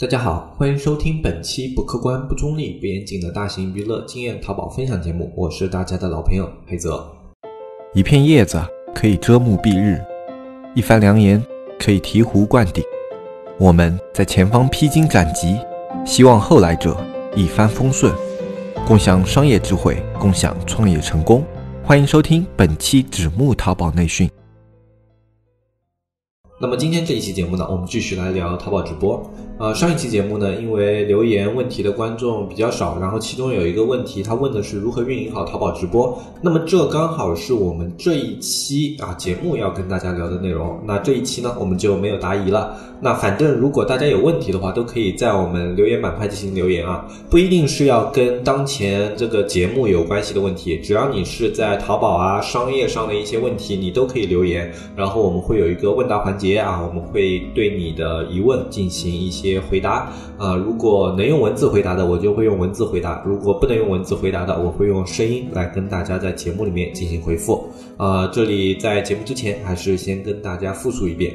大家好，欢迎收听本期不客观、不中立、不严谨的大型娱乐经验淘宝分享节目，我是大家的老朋友黑泽。一片叶子可以遮目蔽日，一番良言可以醍醐灌顶。我们在前方披荆斩棘，希望后来者一帆风顺，共享商业智慧，共享创业成功。欢迎收听本期纸木淘宝内训。那么今天这一期节目呢，我们继续来聊淘宝直播。呃，上一期节目呢，因为留言问题的观众比较少，然后其中有一个问题，他问的是如何运营好淘宝直播。那么这刚好是我们这一期啊节目要跟大家聊的内容。那这一期呢，我们就没有答疑了。那反正如果大家有问题的话，都可以在我们留言板块进行留言啊，不一定是要跟当前这个节目有关系的问题，只要你是在淘宝啊商业上的一些问题，你都可以留言，然后我们会有一个问答环节啊，我们会对你的疑问进行一些回答啊，如果能用文字回答的，我就会用文字回答；如果不能用文字回答的，我会用声音来跟大家在节目里面进行回复。啊，这里在节目之前还是先跟大家复述一遍。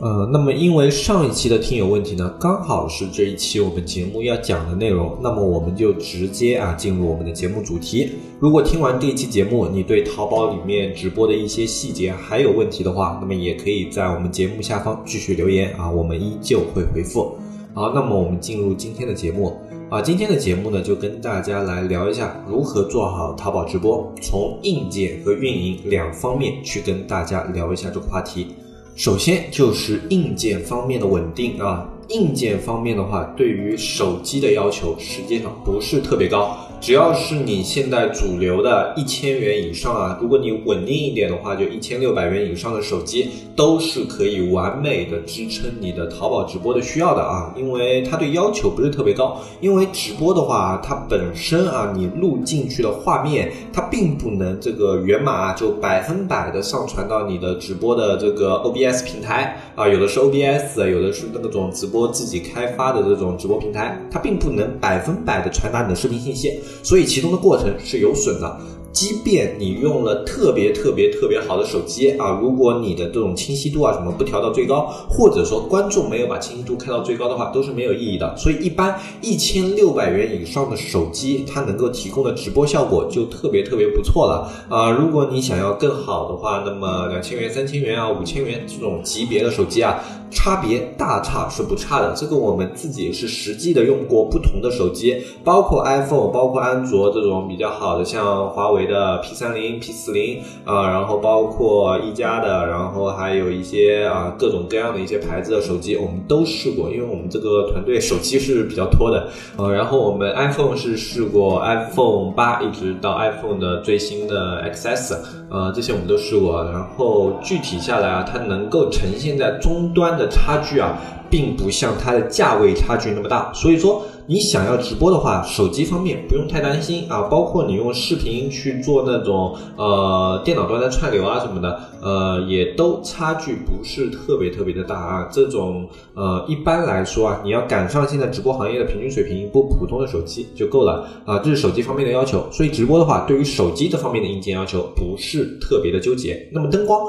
呃，那么因为上一期的听友问题呢，刚好是这一期我们节目要讲的内容，那么我们就直接啊进入我们的节目主题。如果听完这一期节目，你对淘宝里面直播的一些细节还有问题的话，那么也可以在我们节目下方继续留言啊，我们依旧会回复。好，那么我们进入今天的节目啊，今天的节目呢就跟大家来聊一下如何做好淘宝直播，从硬件和运营两方面去跟大家聊一下这个话题。首先就是硬件方面的稳定啊，硬件方面的话，对于手机的要求实际上不是特别高。只要是你现在主流的一千元以上啊，如果你稳定一点的话，就一千六百元以上的手机都是可以完美的支撑你的淘宝直播的需要的啊，因为它对要求不是特别高。因为直播的话，它本身啊，你录进去的画面，它并不能这个源码就百分百的上传到你的直播的这个 OBS 平台啊，有的是 OBS，有的是那种直播自己开发的这种直播平台，它并不能百分百的传达你的视频信息。所以其中的过程是有损的，即便你用了特别特别特别好的手机啊，如果你的这种清晰度啊什么不调到最高，或者说观众没有把清晰度开到最高的话，都是没有意义的。所以一般一千六百元以上的手机，它能够提供的直播效果就特别特别不错了啊。如果你想要更好的话，那么两千元、三千元啊、五千元这种级别的手机啊。差别大差是不差的，这个我们自己是实际的用过不同的手机，包括 iPhone，包括安卓这种比较好的，像华为的 P 三零、P 四零啊，然后包括一加的，然后还有一些啊各种各样的一些牌子的手机，我们都试过，因为我们这个团队手机是比较多的，呃，然后我们 iPhone 是试过 iPhone 八一直到 iPhone 的最新的 XS，呃，这些我们都试过，然后具体下来啊，它能够呈现在终端的。差距啊，并不像它的价位差距那么大，所以说你想要直播的话，手机方面不用太担心啊。包括你用视频去做那种呃电脑端的串流啊什么的，呃也都差距不是特别特别的大啊。这种呃一般来说啊，你要赶上现在直播行业的平均水平，一部普通的手机就够了啊。这是手机方面的要求，所以直播的话，对于手机这方面的硬件要求不是特别的纠结。那么灯光。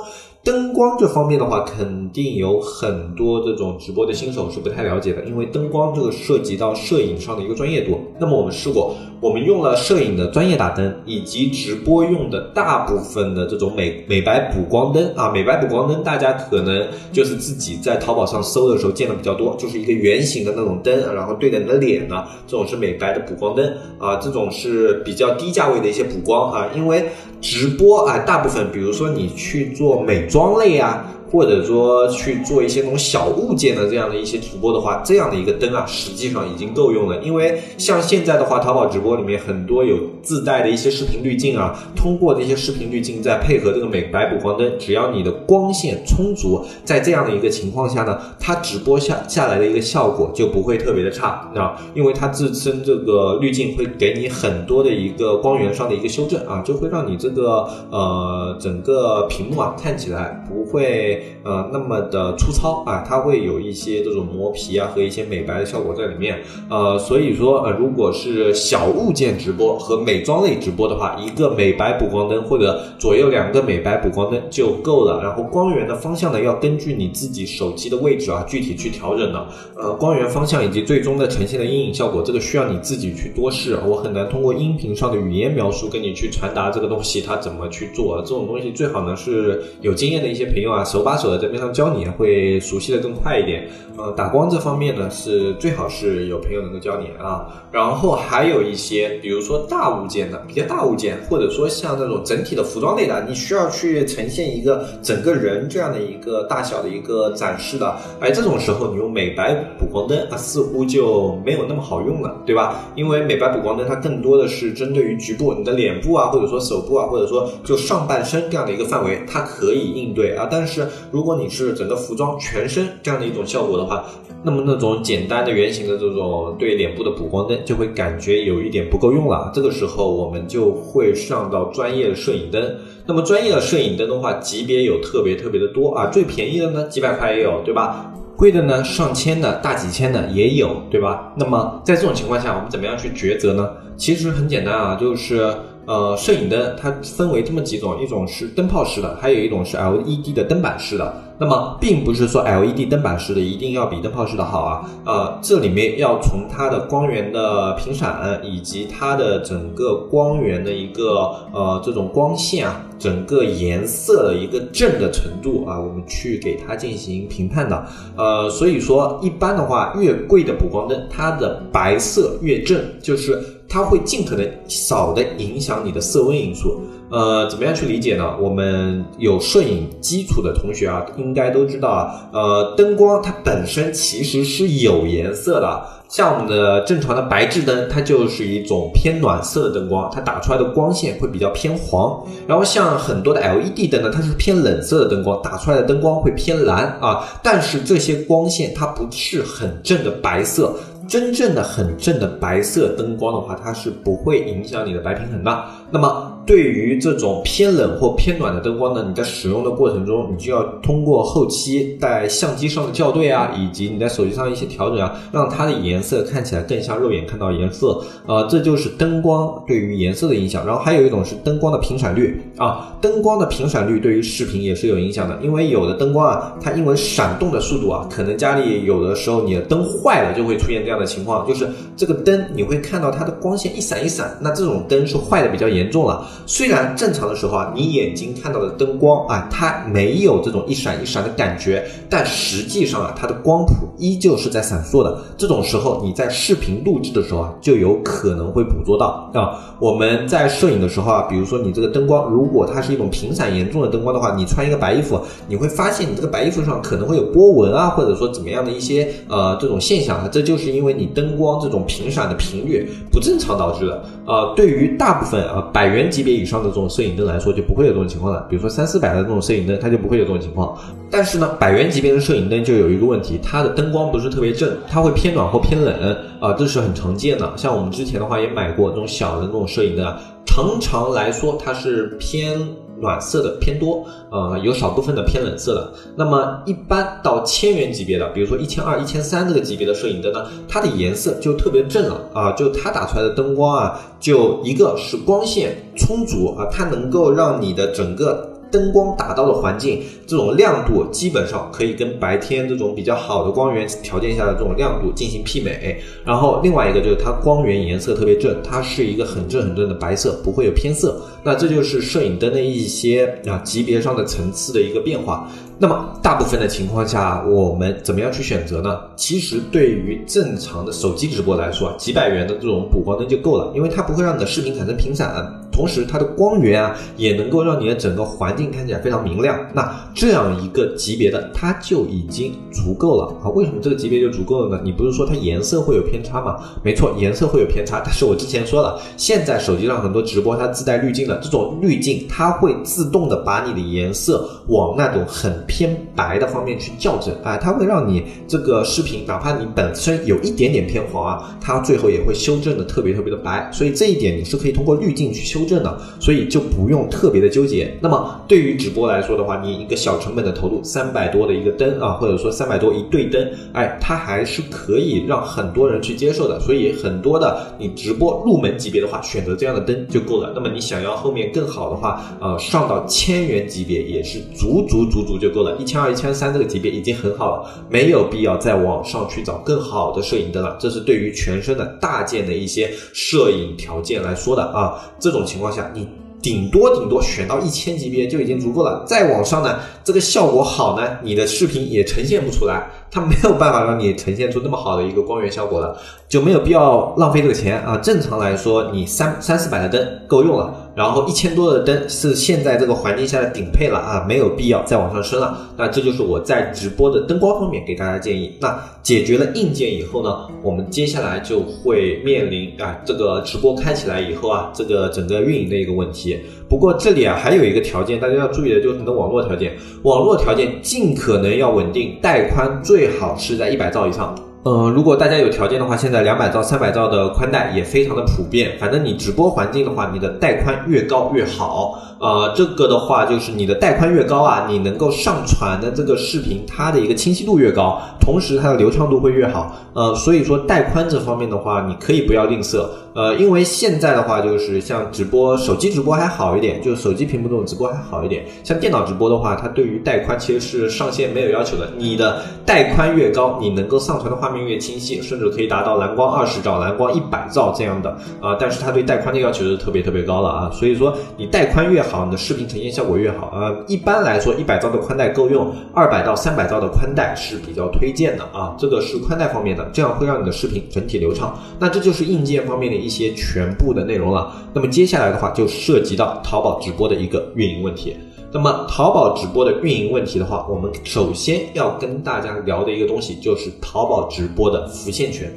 灯光这方面的话，肯定有很多这种直播的新手是不太了解的，因为灯光这个涉及到摄影上的一个专业度。那么我们试过，我们用了摄影的专业打灯，以及直播用的大部分的这种美美白补光灯啊，美白补光灯大家可能就是自己在淘宝上搜的时候见的比较多，就是一个圆形的那种灯，然后对着你的脸呢，这种是美白的补光灯啊，这种是比较低价位的一些补光啊，因为。直播啊，大部分比如说你去做美妆类啊。或者说去做一些那种小物件的这样的一些直播的话，这样的一个灯啊，实际上已经够用了。因为像现在的话，淘宝直播里面很多有自带的一些视频滤镜啊，通过这些视频滤镜再配合这个美白补光灯，只要你的光线充足，在这样的一个情况下呢，它直播下下来的一个效果就不会特别的差啊，因为它自身这个滤镜会给你很多的一个光源上的一个修正啊，就会让你这个呃整个屏幕啊看起来不会。呃那么的粗糙啊，它会有一些这种磨皮啊和一些美白的效果在里面。呃，所以说呃，如果是小物件直播和美妆类直播的话，一个美白补光灯或者左右两个美白补光灯就够了。然后光源的方向呢，要根据你自己手机的位置啊，具体去调整的。呃，光源方向以及最终的呈现的阴影效果，这个需要你自己去多试。我很难通过音频上的语言描述跟你去传达这个东西它怎么去做。这种东西最好呢是有经验的一些朋友啊，手把手的在边上教你，会熟悉的更快一点。呃，打光这方面呢是最好是有朋友能够教你啊。然后还有一些，比如说大物件的，比较大物件，或者说像那种整体的服装类的，你需要去呈现一个整个人这样的一个大小的一个展示的。哎，这种时候你用美白补光灯啊，似乎就没有那么好用了，对吧？因为美白补光灯它更多的是针对于局部，你的脸部啊，或者说手部啊，或者说就上半身这样的一个范围，它可以应对啊。但是如果你是整个服装全身这样的一种效果的话，那么那种简单的圆形的这种对脸部的补光灯就会感觉有一点不够用了。这个时候我们就会上到专业的摄影灯。那么专业的摄影灯的话，级别有特别特别的多啊，最便宜的呢几百块也有，对吧？贵的呢上千的大几千的也有，对吧？那么在这种情况下，我们怎么样去抉择呢？其实很简单啊，就是呃，摄影灯它分为这么几种，一种是灯泡式的，还有一种是 LED 的灯板式的。那么并不是说 LED 灯板式的一定要比灯泡式的好啊，呃，这里面要从它的光源的频闪以及它的整个光源的一个呃这种光线啊，整个颜色的一个正的程度啊，我们去给它进行评判的。呃，所以说一般的话，越贵的补光灯，它的白色越正，就是它会尽可能少的影响你的色温因素。呃，怎么样去理解呢？我们有摄影基础的同学啊，应该都知道啊。呃，灯光它本身其实是有颜色的，像我们的正常的白炽灯，它就是一种偏暖色的灯光，它打出来的光线会比较偏黄。然后像很多的 LED 灯呢，它是偏冷色的灯光，打出来的灯光会偏蓝啊。但是这些光线它不是很正的白色。真正的很正的白色灯光的话，它是不会影响你的白平衡的。那么对于这种偏冷或偏暖的灯光呢，你在使用的过程中，你就要通过后期在相机上的校对啊，以及你在手机上一些调整啊，让它的颜色看起来更像肉眼看到颜色。呃，这就是灯光对于颜色的影响。然后还有一种是灯光的频闪率啊，灯光的频闪率对于视频也是有影响的，因为有的灯光啊，它因为闪动的速度啊，可能家里有的时候你的灯坏了就会出现这样。的情况就是这个灯你会看到它的光线一闪一闪，那这种灯是坏的比较严严重了。虽然正常的时候啊，你眼睛看到的灯光啊，它没有这种一闪一闪的感觉，但实际上啊，它的光谱依旧是在闪烁的。这种时候你在视频录制的时候啊，就有可能会捕捉到啊。我们在摄影的时候啊，比如说你这个灯光，如果它是一种频闪严重的灯光的话，你穿一个白衣服，你会发现你这个白衣服上可能会有波纹啊，或者说怎么样的一些呃这种现象啊，这就是因为。你灯光这种频闪的频率不正常导致的，呃，对于大部分啊百元级别以上的这种摄影灯来说，就不会有这种情况了。比如说三四百的这种摄影灯，它就不会有这种情况。但是呢，百元级别的摄影灯就有一个问题，它的灯光不是特别正，它会偏暖或偏冷啊，这是很常见的。像我们之前的话也买过这种小的这种摄影灯啊，常常来说它是偏。暖色的偏多，呃，有少部分的偏冷色的。那么一般到千元级别的，比如说一千二、一千三这个级别的摄影灯呢，它的颜色就特别正了啊，就它打出来的灯光啊，就一个是光线充足啊，它能够让你的整个。灯光打到的环境，这种亮度基本上可以跟白天这种比较好的光源条件下的这种亮度进行媲美。然后另外一个就是它光源颜色特别正，它是一个很正很正的白色，不会有偏色。那这就是摄影灯的一些啊级别上的层次的一个变化。那么大部分的情况下，我们怎么样去选择呢？其实对于正常的手机直播来说，几百元的这种补光灯就够了，因为它不会让你的视频产生频闪。同时，它的光源啊，也能够让你的整个环境看起来非常明亮。那这样一个级别的，它就已经足够了啊！为什么这个级别就足够了呢？你不是说它颜色会有偏差吗？没错，颜色会有偏差。但是我之前说了，现在手机上很多直播它自带滤镜的，这种滤镜它会自动的把你的颜色往那种很偏白的方面去校正啊，它会让你这个视频，哪怕你本身有一点点偏黄啊，它最后也会修正的特别特别的白。所以这一点你是可以通过滤镜去修正的，所以就不用特别的纠结。那么对于直播来说的话，你一个小成本的投入，三百多的一个灯啊，或者说三百多一对灯，哎，它还是可以让很多人去接受的。所以很多的你直播入门级别的话，选择这样的灯就够了。那么你想要后面更好的话，呃，上到千元级别也是足足足足就够了，一千二、一千三这个级别已经很好了，没有必要再往上去找更好的摄影灯了。这是对于全身的大件的一些摄影条件来说的啊。这种情况下，你顶多顶多选到一千级别就已经足够了。再往上呢，这个效果好呢，你的视频也呈现不出来。它没有办法让你呈现出那么好的一个光源效果了，就没有必要浪费这个钱啊。正常来说，你三三四百的灯够用了，然后一千多的灯是现在这个环境下的顶配了啊，没有必要再往上升了。那这就是我在直播的灯光方面给大家建议。那解决了硬件以后呢，我们接下来就会面临啊，这个直播开起来以后啊，这个整个运营的一个问题。不过这里啊还有一个条件，大家要注意的就是你的网络条件，网络条件尽可能要稳定，带宽最好是在一百兆以上。嗯，如果大家有条件的话，现在两百兆、三百兆的宽带也非常的普遍。反正你直播环境的话，你的带宽越高越好。呃，这个的话就是你的带宽越高啊，你能够上传的这个视频，它的一个清晰度越高，同时它的流畅度会越好。呃，所以说带宽这方面的话，你可以不要吝啬。呃，因为现在的话就是像直播，手机直播还好一点，就是手机屏幕这种直播还好一点。像电脑直播的话，它对于带宽其实是上限没有要求的。你的带宽越高，你能够上传的画面越清晰，甚至可以达到蓝光二十兆、蓝光一百兆这样的啊。但是它对带宽的要求是特别特别高了啊。所以说你带宽越好，你的视频呈现效果越好啊。一般来说，一百兆的宽带够用，二百到三百兆的宽带是比较推荐的啊。这个是宽带方面的，这样会让你的视频整体流畅。那这就是硬件方面的。一些全部的内容了，那么接下来的话就涉及到淘宝直播的一个运营问题。那么淘宝直播的运营问题的话，我们首先要跟大家聊的一个东西就是淘宝直播的浮现权。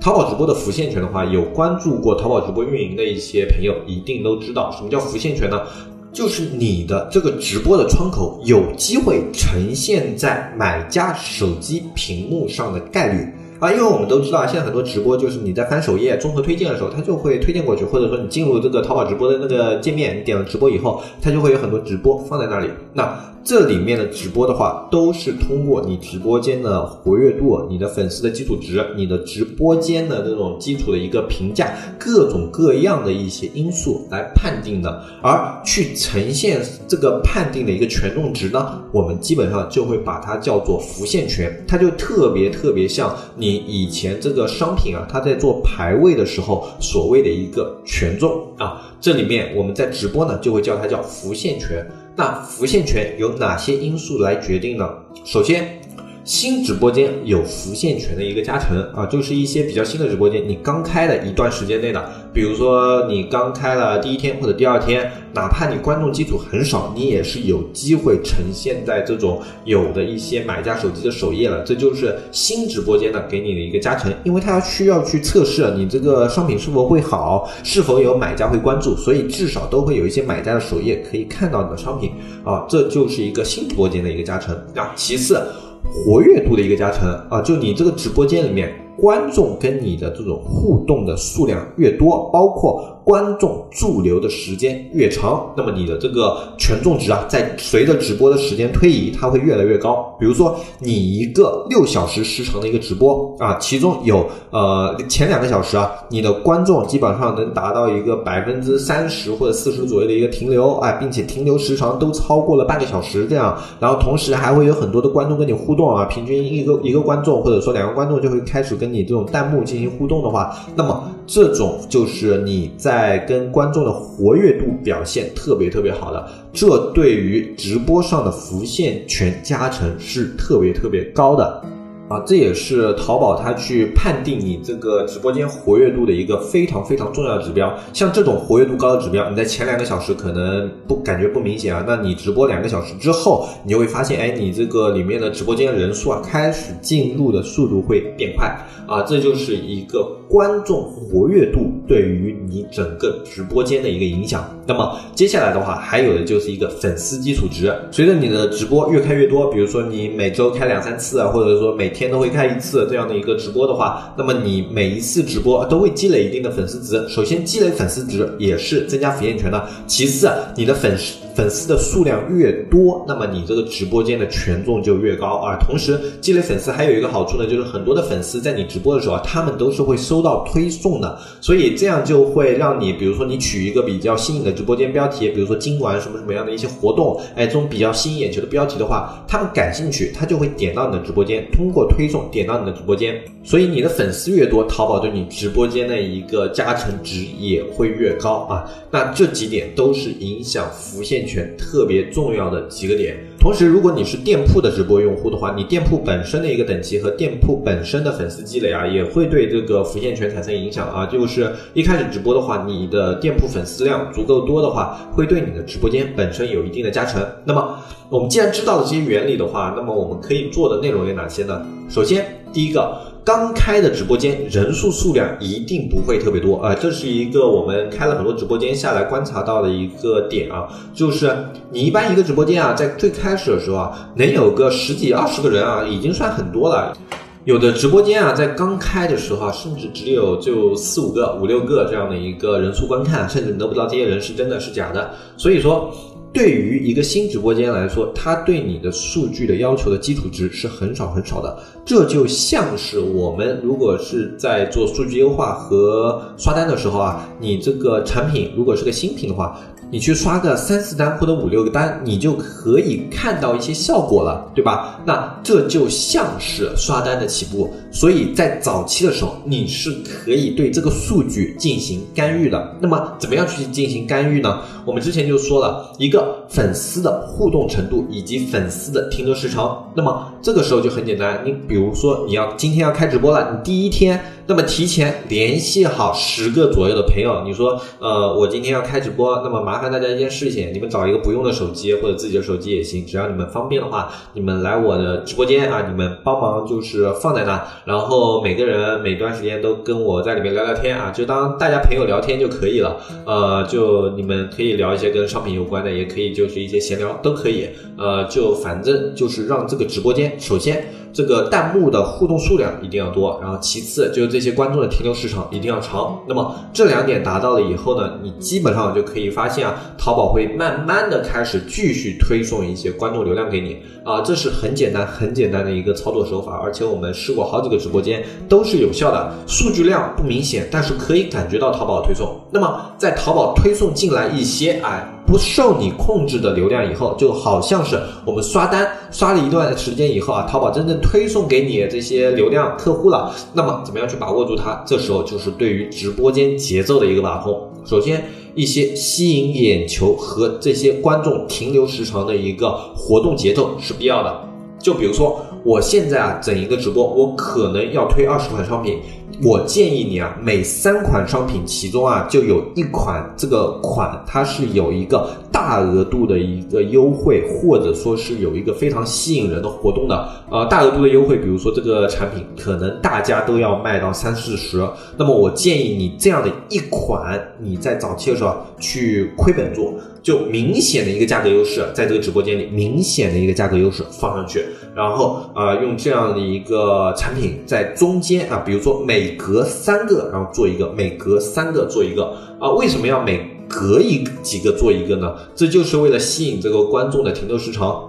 淘宝直播的浮现权的话，有关注过淘宝直播运营的一些朋友一定都知道，什么叫浮现权呢？就是你的这个直播的窗口有机会呈现在买家手机屏幕上的概率。啊，因为我们都知道，现在很多直播就是你在翻首页综合推荐的时候，它就会推荐过去，或者说你进入这个淘宝直播的那个界面，你点了直播以后，它就会有很多直播放在那里。那这里面的直播的话，都是通过你直播间的活跃度、你的粉丝的基础值、你的直播间的这种基础的一个评价，各种各样的一些因素来判定的。而去呈现这个判定的一个权重值呢，我们基本上就会把它叫做浮现权，它就特别特别像你以前这个商品啊，它在做排位的时候所谓的一个权重啊。这里面我们在直播呢，就会叫它叫浮现权。那浮现权由哪些因素来决定呢？首先，新直播间有浮现权的一个加成啊，就是一些比较新的直播间，你刚开的一段时间内的。比如说你刚开了第一天或者第二天，哪怕你观众基础很少，你也是有机会呈现在这种有的一些买家手机的首页了。这就是新直播间的给你的一个加成，因为它需要去测试你这个商品是否会好，是否有买家会关注，所以至少都会有一些买家的首页可以看到你的商品啊，这就是一个新直播间的一个加成啊。其次，活跃度的一个加成啊，就你这个直播间里面。观众跟你的这种互动的数量越多，包括。观众驻留的时间越长，那么你的这个权重值啊，在随着直播的时间推移，它会越来越高。比如说，你一个六小时时长的一个直播啊，其中有呃前两个小时啊，你的观众基本上能达到一个百分之三十或者四十左右的一个停留啊，并且停留时长都超过了半个小时这样。然后同时还会有很多的观众跟你互动啊，平均一个一个观众或者说两个观众就会开始跟你这种弹幕进行互动的话，那么这种就是你在。跟观众的活跃度表现特别特别好的，这对于直播上的浮现权加成是特别特别高的。啊，这也是淘宝它去判定你这个直播间活跃度的一个非常非常重要的指标。像这种活跃度高的指标，你在前两个小时可能不感觉不明显啊，那你直播两个小时之后，你就会发现，哎，你这个里面的直播间人数啊，开始进入的速度会变快啊，这就是一个观众活跃度对于你整个直播间的一个影响。那么接下来的话，还有的就是一个粉丝基础值，随着你的直播越开越多，比如说你每周开两三次啊，或者说每天都会开一次这样的一个直播的话，那么你每一次直播都会积累一定的粉丝值。首先积累粉丝值也是增加浮现权的，其次你的粉丝粉丝的数量越多，那么你这个直播间的权重就越高啊。同时积累粉丝还有一个好处呢，就是很多的粉丝在你直播的时候，他们都是会收到推送的，所以这样就会让你，比如说你取一个比较新颖的直播间标题，比如说今晚什么什么样的一些活动，哎，这种比较吸引眼球的标题的话，他们感兴趣，他就会点到你的直播间，通过推送点到你的直播间，所以你的粉丝越多，淘宝对你直播间的一个加成值也会越高啊。那这几点都是影响浮现权特别重要的几个点。同时，如果你是店铺的直播用户的话，你店铺本身的一个等级和店铺本身的粉丝积累啊，也会对这个浮现权产生影响啊。就是一开始直播的话，你的店铺粉丝量足够多的话，会对你的直播间本身有一定的加成。那么，我们既然知道了这些原理的话，那么我们可以做的内容有哪些呢？首先，第一个。刚开的直播间人数数量一定不会特别多啊，这是一个我们开了很多直播间下来观察到的一个点啊，就是你一般一个直播间啊，在最开始的时候啊，能有个十几二十个人啊，已经算很多了。有的直播间啊，在刚开的时候啊，甚至只有就四五个、五六个这样的一个人数观看，甚至都不知道这些人是真的是假的。所以说。对于一个新直播间来说，它对你的数据的要求的基础值是很少很少的。这就像是我们如果是在做数据优化和刷单的时候啊，你这个产品如果是个新品的话。你去刷个三四单或者五六个单，你就可以看到一些效果了，对吧？那这就像是刷单的起步，所以在早期的时候，你是可以对这个数据进行干预的。那么，怎么样去进行干预呢？我们之前就说了一个粉丝的互动程度以及粉丝的停留时长。那么这个时候就很简单，你比如说你要今天要开直播了，你第一天。那么提前联系好十个左右的朋友，你说，呃，我今天要开直播，那么麻烦大家一件事情，你们找一个不用的手机或者自己的手机也行，只要你们方便的话，你们来我的直播间啊，你们帮忙就是放在那，然后每个人每段时间都跟我在里面聊聊天啊，就当大家朋友聊天就可以了，呃，就你们可以聊一些跟商品有关的，也可以就是一些闲聊都可以，呃，就反正就是让这个直播间首先。这个弹幕的互动数量一定要多，然后其次就是这些观众的停留时长一定要长。那么这两点达到了以后呢，你基本上就可以发现啊，淘宝会慢慢的开始继续推送一些观众流量给你啊，这是很简单很简单的一个操作手法，而且我们试过好几个直播间都是有效的，数据量不明显，但是可以感觉到淘宝推送。那么在淘宝推送进来一些哎。不受你控制的流量以后，就好像是我们刷单刷了一段时间以后啊，淘宝真正推送给你这些流量客户了。那么怎么样去把握住它？这时候就是对于直播间节奏的一个把控。首先，一些吸引眼球和这些观众停留时长的一个活动节奏是必要的。就比如说，我现在啊整一个直播，我可能要推二十款商品。我建议你啊，每三款商品其中啊，就有一款这个款它是有一个大额度的一个优惠，或者说是有一个非常吸引人的活动的。呃，大额度的优惠，比如说这个产品可能大家都要卖到三四十，那么我建议你这样的一款，你在早期的时候去亏本做。就明显的一个价格优势，在这个直播间里，明显的一个价格优势放上去，然后啊，用这样的一个产品在中间啊，比如说每隔三个，然后做一个，每隔三个做一个啊，为什么要每隔一几个做一个呢？这就是为了吸引这个观众的停留时长。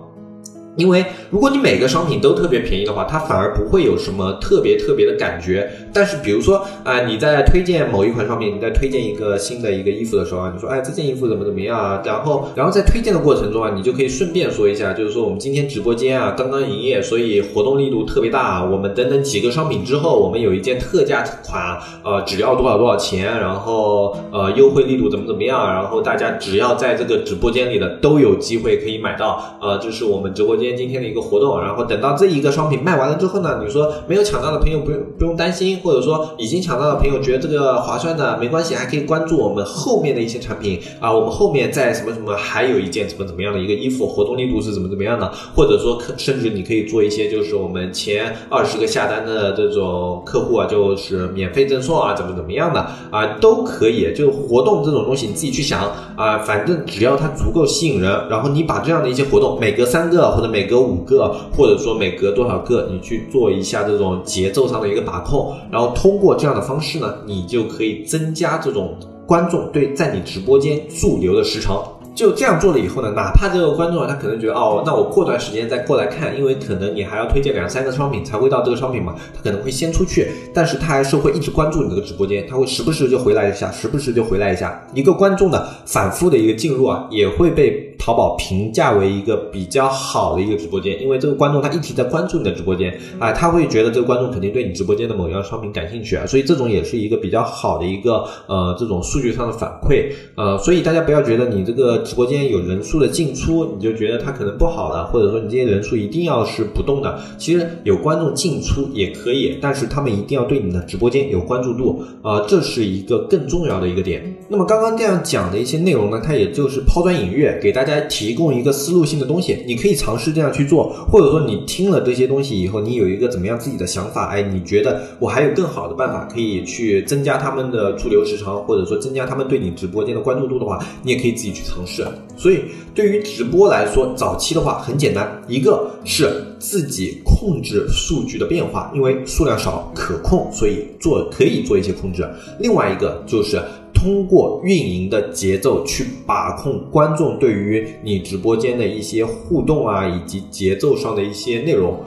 因为如果你每个商品都特别便宜的话，它反而不会有什么特别特别的感觉。但是比如说啊，你在推荐某一款商品，你在推荐一个新的一个衣服的时候啊，你说哎这件衣服怎么怎么样啊？然后然后在推荐的过程中啊，你就可以顺便说一下，就是说我们今天直播间啊刚刚营业，所以活动力度特别大啊。我们等等几个商品之后，我们有一件特价款，呃只要多少多少钱，然后呃优惠力度怎么怎么样，然后大家只要在这个直播间里的都有机会可以买到。呃，这是我们直播间。今天的一个活动，然后等到这一个商品卖完了之后呢，你说没有抢到的朋友不用不用担心，或者说已经抢到的朋友觉得这个划算的没关系，还可以关注我们后面的一些产品啊，我们后面在什么什么还有一件怎么怎么样的一个衣服，活动力度是怎么怎么样的，或者说甚至你可以做一些就是我们前二十个下单的这种客户啊，就是免费赠送啊，怎么怎么样的啊，都可以。就活动这种东西你自己去想啊，反正只要它足够吸引人，然后你把这样的一些活动每隔三个或者每每隔五个，或者说每隔多少个，你去做一下这种节奏上的一个把控，然后通过这样的方式呢，你就可以增加这种观众对在你直播间驻留的时长。就这样做了以后呢，哪怕这个观众啊，他可能觉得哦，那我过段时间再过来看，因为可能你还要推荐两三个商品才会到这个商品嘛，他可能会先出去，但是他还是会一直关注你这个直播间，他会时不时就回来一下，时不时就回来一下，一个观众的反复的一个进入啊，也会被。淘宝评价为一个比较好的一个直播间，因为这个观众他一直在关注你的直播间啊，他会觉得这个观众肯定对你直播间的某一样商品感兴趣啊，所以这种也是一个比较好的一个呃这种数据上的反馈呃，所以大家不要觉得你这个直播间有人数的进出，你就觉得它可能不好了，或者说你这些人数一定要是不动的，其实有观众进出也可以，但是他们一定要对你的直播间有关注度啊，这是一个更重要的一个点。那么刚刚这样讲的一些内容呢，它也就是抛砖引玉，给大家。提供一个思路性的东西，你可以尝试这样去做，或者说你听了这些东西以后，你有一个怎么样自己的想法？哎，你觉得我还有更好的办法可以去增加他们的驻留时长，或者说增加他们对你直播间的关注度的话，你也可以自己去尝试。所以对于直播来说，早期的话很简单，一个是自己控制数据的变化，因为数量少可控，所以做可以做一些控制。另外一个就是。通过运营的节奏去把控观众对于你直播间的一些互动啊，以及节奏上的一些内容，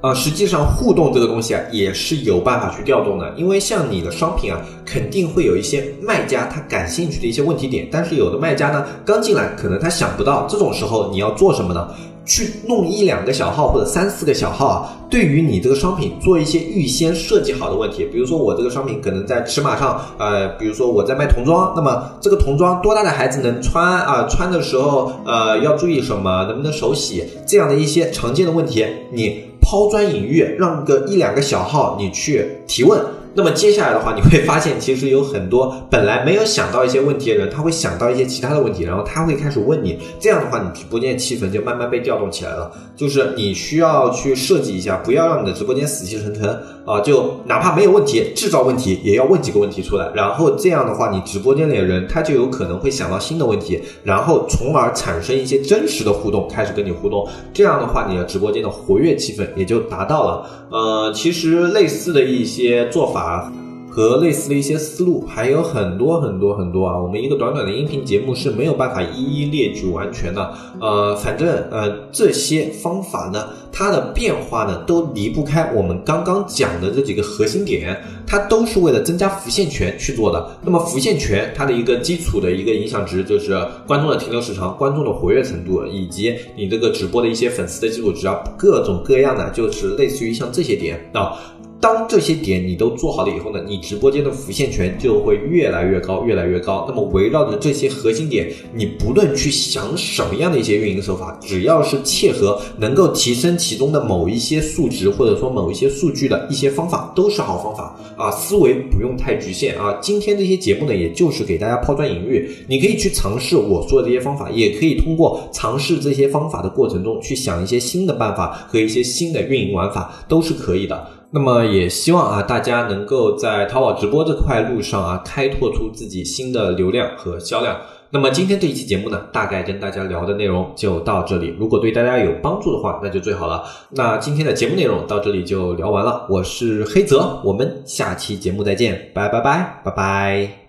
啊，实际上互动这个东西啊，也是有办法去调动的。因为像你的商品啊，肯定会有一些卖家他感兴趣的一些问题点，但是有的卖家呢，刚进来可能他想不到，这种时候你要做什么呢？去弄一两个小号或者三四个小号，对于你这个商品做一些预先设计好的问题，比如说我这个商品可能在尺码上，呃，比如说我在卖童装，那么这个童装多大的孩子能穿啊？穿的时候呃要注意什么？能不能手洗？这样的一些常见的问题，你抛砖引玉，让个一两个小号你去提问。那么接下来的话，你会发现其实有很多本来没有想到一些问题的人，他会想到一些其他的问题，然后他会开始问你。这样的话，你直播间气氛就慢慢被调动起来了。就是你需要去设计一下，不要让你的直播间死气沉沉啊！就哪怕没有问题，制造问题也要问几个问题出来。然后这样的话，你直播间里的人他就有可能会想到新的问题，然后从而产生一些真实的互动，开始跟你互动。这样的话，你的直播间的活跃气氛也就达到了。呃，其实类似的一些做法。啊，和类似的一些思路还有很多很多很多啊，我们一个短短的音频节目是没有办法一一列举完全的。呃，反正呃这些方法呢，它的变化呢都离不开我们刚刚讲的这几个核心点，它都是为了增加浮现权去做的。那么浮现权它的一个基础的一个影响值就是观众的停留时长、观众的活跃程度以及你这个直播的一些粉丝的基础值啊，各种各样的，就是类似于像这些点啊。当这些点你都做好了以后呢，你直播间的浮现权就会越来越高，越来越高。那么围绕着这些核心点，你不论去想什么样的一些运营手法，只要是切合能够提升其中的某一些数值或者说某一些数据的一些方法，都是好方法啊。思维不用太局限啊。今天这些节目呢，也就是给大家抛砖引玉，你可以去尝试我说的这些方法，也可以通过尝试这些方法的过程中去想一些新的办法和一些新的运营玩法，都是可以的。那么也希望啊，大家能够在淘宝直播这块路上啊，开拓出自己新的流量和销量。那么今天这一期节目呢，大概跟大家聊的内容就到这里。如果对大家有帮助的话，那就最好了。那今天的节目内容到这里就聊完了。我是黑泽，我们下期节目再见，拜拜拜拜拜。